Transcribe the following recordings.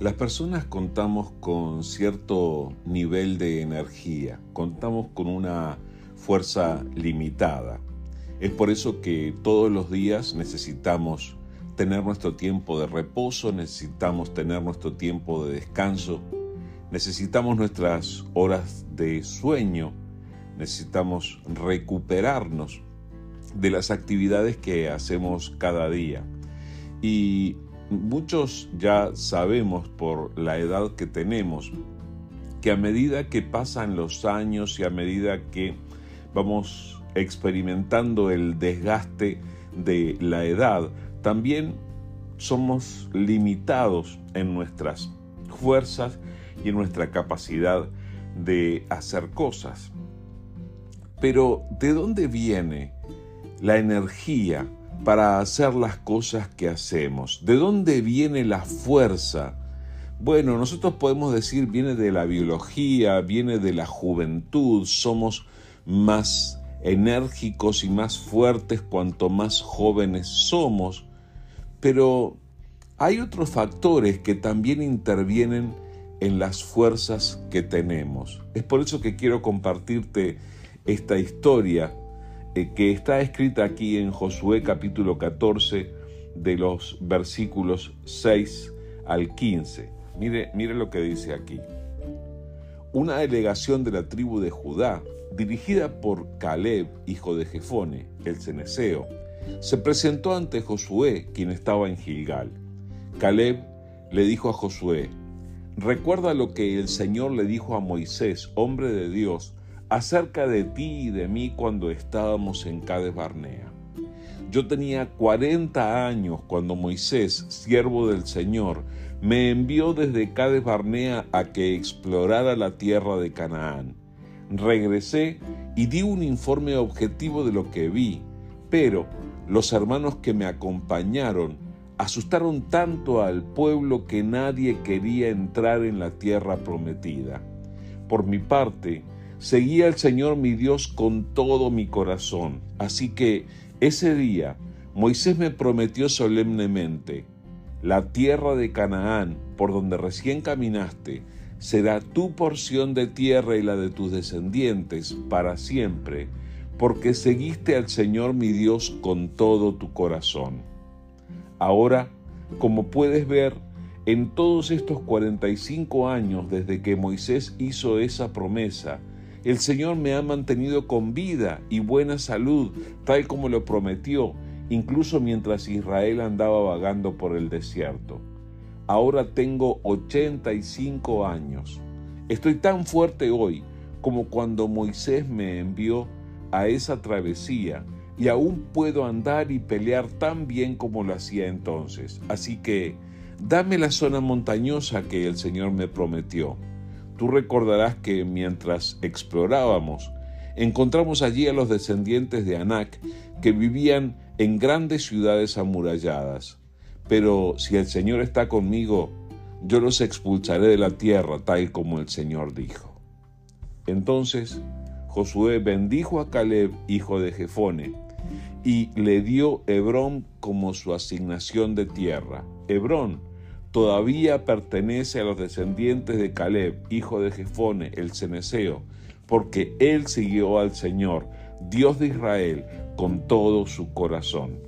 Las personas contamos con cierto nivel de energía, contamos con una fuerza limitada. Es por eso que todos los días necesitamos tener nuestro tiempo de reposo, necesitamos tener nuestro tiempo de descanso, necesitamos nuestras horas de sueño, necesitamos recuperarnos de las actividades que hacemos cada día. Y muchos ya sabemos por la edad que tenemos que a medida que pasan los años y a medida que vamos experimentando el desgaste de la edad, también somos limitados en nuestras fuerzas y en nuestra capacidad de hacer cosas. Pero ¿de dónde viene la energía para hacer las cosas que hacemos? ¿De dónde viene la fuerza? Bueno, nosotros podemos decir viene de la biología, viene de la juventud, somos más enérgicos y más fuertes cuanto más jóvenes somos, pero hay otros factores que también intervienen en las fuerzas que tenemos. Es por eso que quiero compartirte esta historia eh, que está escrita aquí en Josué capítulo 14 de los versículos 6 al 15. Mire, mire lo que dice aquí. Una delegación de la tribu de Judá, dirigida por Caleb, hijo de Jefone, el ceneseo, se presentó ante Josué, quien estaba en Gilgal. Caleb le dijo a Josué, recuerda lo que el Señor le dijo a Moisés, hombre de Dios, acerca de ti y de mí cuando estábamos en Cades Barnea. Yo tenía 40 años cuando Moisés, siervo del Señor, me envió desde Cades Barnea a que explorara la tierra de Canaán. Regresé y di un informe objetivo de lo que vi, pero los hermanos que me acompañaron asustaron tanto al pueblo que nadie quería entrar en la tierra prometida. Por mi parte, Seguí al Señor mi Dios con todo mi corazón. Así que ese día Moisés me prometió solemnemente, la tierra de Canaán, por donde recién caminaste, será tu porción de tierra y la de tus descendientes para siempre, porque seguiste al Señor mi Dios con todo tu corazón. Ahora, como puedes ver, en todos estos 45 años desde que Moisés hizo esa promesa, el Señor me ha mantenido con vida y buena salud, tal como lo prometió, incluso mientras Israel andaba vagando por el desierto. Ahora tengo 85 años. Estoy tan fuerte hoy como cuando Moisés me envió a esa travesía y aún puedo andar y pelear tan bien como lo hacía entonces. Así que dame la zona montañosa que el Señor me prometió Tú recordarás que mientras explorábamos, encontramos allí a los descendientes de Anak que vivían en grandes ciudades amuralladas. Pero si el Señor está conmigo, yo los expulsaré de la tierra tal como el Señor dijo. Entonces Josué bendijo a Caleb, hijo de Jefone, y le dio Hebrón como su asignación de tierra. Hebrón todavía pertenece a los descendientes de Caleb, hijo de Jefone, el ceneseo, porque él siguió al Señor, Dios de Israel, con todo su corazón.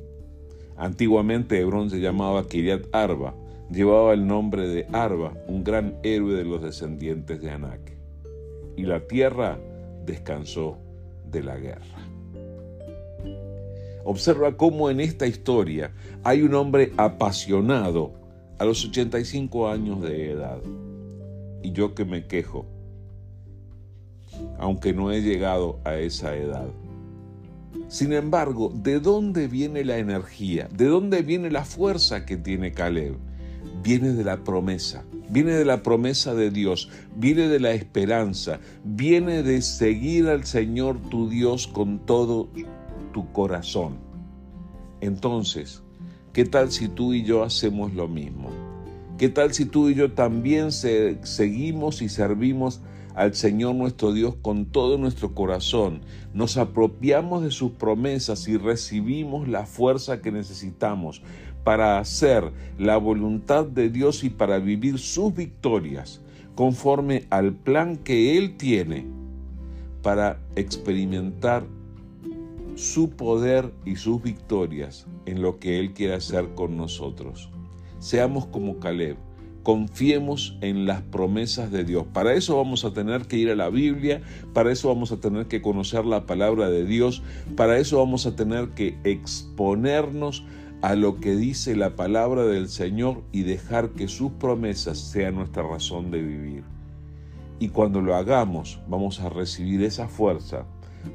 Antiguamente Hebrón se llamaba Kiriat Arba, llevaba el nombre de Arba, un gran héroe de los descendientes de Anac. Y la tierra descansó de la guerra. Observa cómo en esta historia hay un hombre apasionado a los 85 años de edad. Y yo que me quejo, aunque no he llegado a esa edad. Sin embargo, ¿de dónde viene la energía? ¿De dónde viene la fuerza que tiene Caleb? Viene de la promesa, viene de la promesa de Dios, viene de la esperanza, viene de seguir al Señor tu Dios con todo tu corazón. Entonces, ¿Qué tal si tú y yo hacemos lo mismo? ¿Qué tal si tú y yo también seguimos y servimos al Señor nuestro Dios con todo nuestro corazón? Nos apropiamos de sus promesas y recibimos la fuerza que necesitamos para hacer la voluntad de Dios y para vivir sus victorias conforme al plan que Él tiene para experimentar su poder y sus victorias en lo que Él quiere hacer con nosotros. Seamos como Caleb, confiemos en las promesas de Dios. Para eso vamos a tener que ir a la Biblia, para eso vamos a tener que conocer la palabra de Dios, para eso vamos a tener que exponernos a lo que dice la palabra del Señor y dejar que sus promesas sean nuestra razón de vivir. Y cuando lo hagamos, vamos a recibir esa fuerza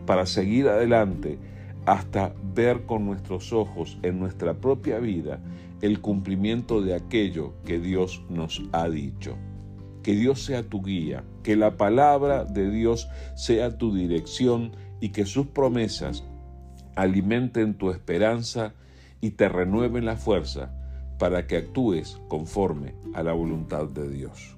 para seguir adelante hasta ver con nuestros ojos en nuestra propia vida el cumplimiento de aquello que Dios nos ha dicho. Que Dios sea tu guía, que la palabra de Dios sea tu dirección y que sus promesas alimenten tu esperanza y te renueven la fuerza para que actúes conforme a la voluntad de Dios.